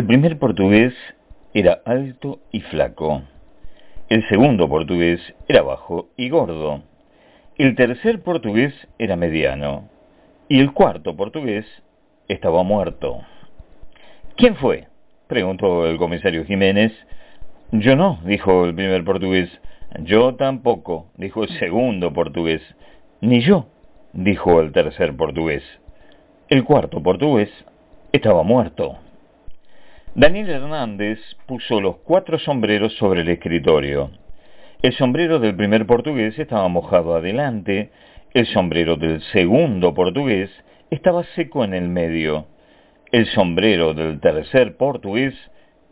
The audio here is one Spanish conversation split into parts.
primer portugués era alto y flaco. El segundo portugués era bajo y gordo. El tercer portugués era mediano. Y el cuarto portugués estaba muerto. ¿Quién fue? preguntó el comisario Jiménez. Yo no, dijo el primer portugués. Yo tampoco, dijo el segundo portugués. Ni yo, dijo el tercer portugués. El cuarto portugués estaba muerto. Daniel Hernández puso los cuatro sombreros sobre el escritorio. El sombrero del primer portugués estaba mojado adelante, el sombrero del segundo portugués estaba seco en el medio, el sombrero del tercer portugués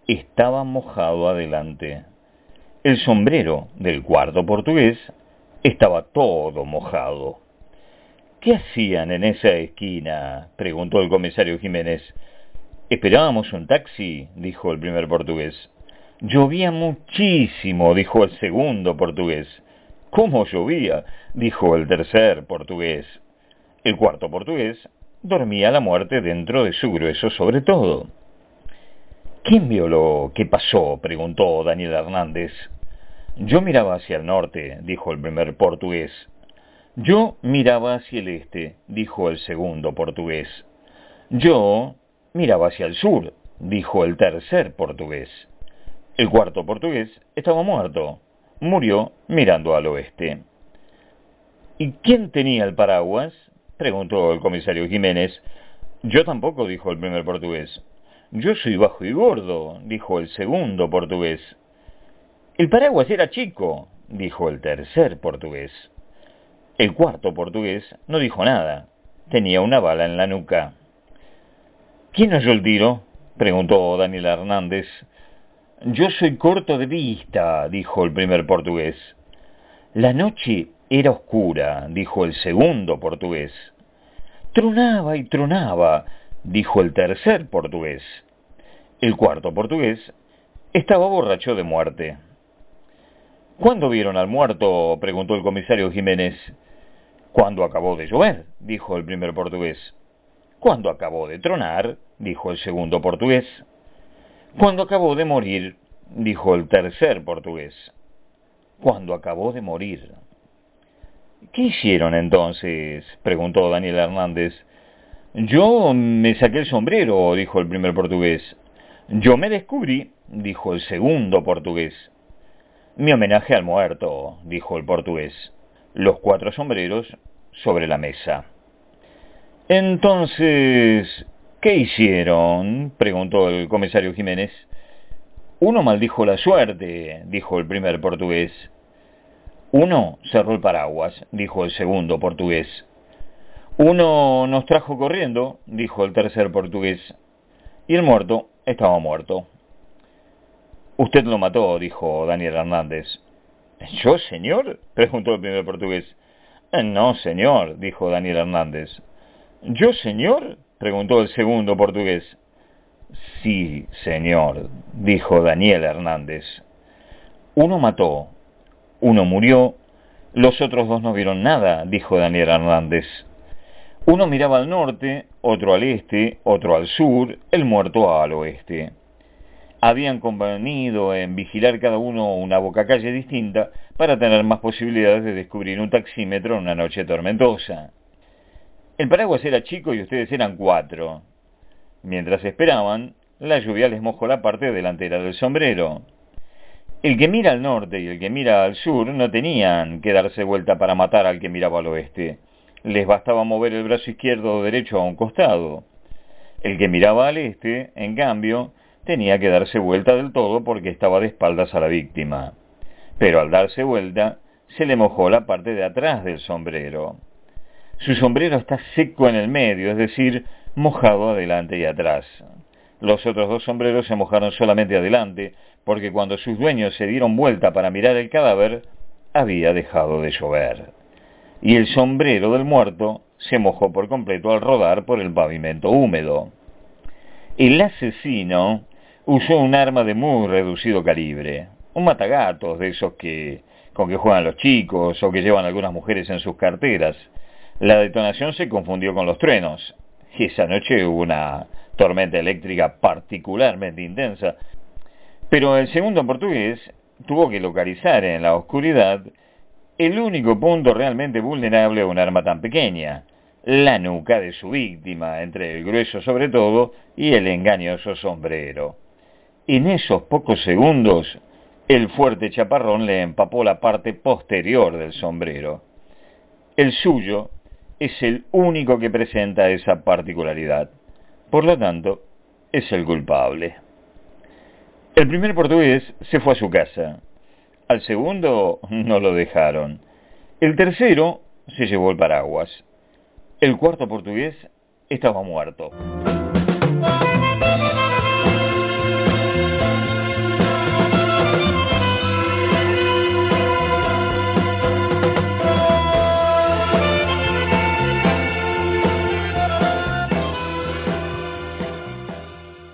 estaba mojado adelante, el sombrero del cuarto portugués estaba todo mojado. ¿Qué hacían en esa esquina? preguntó el comisario Jiménez. Esperábamos un taxi, dijo el primer portugués. Llovía muchísimo, dijo el segundo portugués. ¿Cómo llovía? dijo el tercer portugués. El cuarto portugués dormía la muerte dentro de su grueso sobre todo. ¿Quién vio lo que pasó? preguntó Daniel Hernández. Yo miraba hacia el norte, dijo el primer portugués. Yo miraba hacia el este, dijo el segundo portugués. Yo miraba hacia el sur, dijo el tercer portugués. El cuarto portugués estaba muerto. Murió mirando al oeste. ¿Y quién tenía el paraguas? preguntó el comisario Jiménez. Yo tampoco, dijo el primer portugués. Yo soy bajo y gordo, dijo el segundo portugués. El paraguas era chico, dijo el tercer portugués. El cuarto portugués no dijo nada. Tenía una bala en la nuca. ¿Quién oyó el tiro? preguntó Daniel Hernández. Yo soy corto de vista, dijo el primer portugués. La noche era oscura, dijo el segundo portugués. Tronaba y tronaba, dijo el tercer portugués. El cuarto portugués estaba borracho de muerte. ¿Cuándo vieron al muerto? preguntó el comisario Jiménez. Cuando acabó de llover, dijo el primer portugués. Cuando acabó de tronar, dijo el segundo portugués. Cuando acabó de morir, dijo el tercer portugués. Cuando acabó de morir. ¿Qué hicieron entonces? preguntó Daniel Hernández. Yo me saqué el sombrero, dijo el primer portugués. Yo me descubrí, dijo el segundo portugués. Mi homenaje al muerto, dijo el portugués. Los cuatro sombreros sobre la mesa. Entonces, ¿qué hicieron? preguntó el comisario Jiménez. Uno maldijo la suerte, dijo el primer portugués. Uno cerró el paraguas, dijo el segundo portugués. Uno nos trajo corriendo, dijo el tercer portugués. Y el muerto estaba muerto. Usted lo mató, dijo Daniel Hernández. ¿Yo, señor? preguntó el primer portugués. No, señor, dijo Daniel Hernández. ¿Yo, señor? preguntó el segundo portugués. Sí, señor, dijo Daniel Hernández. Uno mató, uno murió, los otros dos no vieron nada, dijo Daniel Hernández. Uno miraba al norte, otro al este, otro al sur, el muerto al oeste. Habían convenido en vigilar cada uno una bocacalle distinta para tener más posibilidades de descubrir un taxímetro en una noche tormentosa. El paraguas era chico y ustedes eran cuatro. Mientras esperaban, la lluvia les mojó la parte delantera del sombrero. El que mira al norte y el que mira al sur no tenían que darse vuelta para matar al que miraba al oeste. Les bastaba mover el brazo izquierdo o derecho a un costado. El que miraba al este, en cambio, tenía que darse vuelta del todo porque estaba de espaldas a la víctima. Pero al darse vuelta, se le mojó la parte de atrás del sombrero. Su sombrero está seco en el medio, es decir, mojado adelante y atrás. Los otros dos sombreros se mojaron solamente adelante, porque cuando sus dueños se dieron vuelta para mirar el cadáver, había dejado de llover. Y el sombrero del muerto se mojó por completo al rodar por el pavimento húmedo. El asesino usó un arma de muy reducido calibre, un matagatos de esos que con que juegan los chicos o que llevan algunas mujeres en sus carteras, la detonación se confundió con los truenos y esa noche hubo una tormenta eléctrica particularmente intensa, pero el segundo portugués tuvo que localizar en la oscuridad el único punto realmente vulnerable a un arma tan pequeña, la nuca de su víctima, entre el grueso sobre todo y el engañoso sombrero. En esos pocos segundos, el fuerte chaparrón le empapó la parte posterior del sombrero. El suyo es el único que presenta esa particularidad. Por lo tanto, es el culpable. El primer portugués se fue a su casa. Al segundo no lo dejaron. El tercero se llevó el paraguas. El cuarto portugués estaba muerto.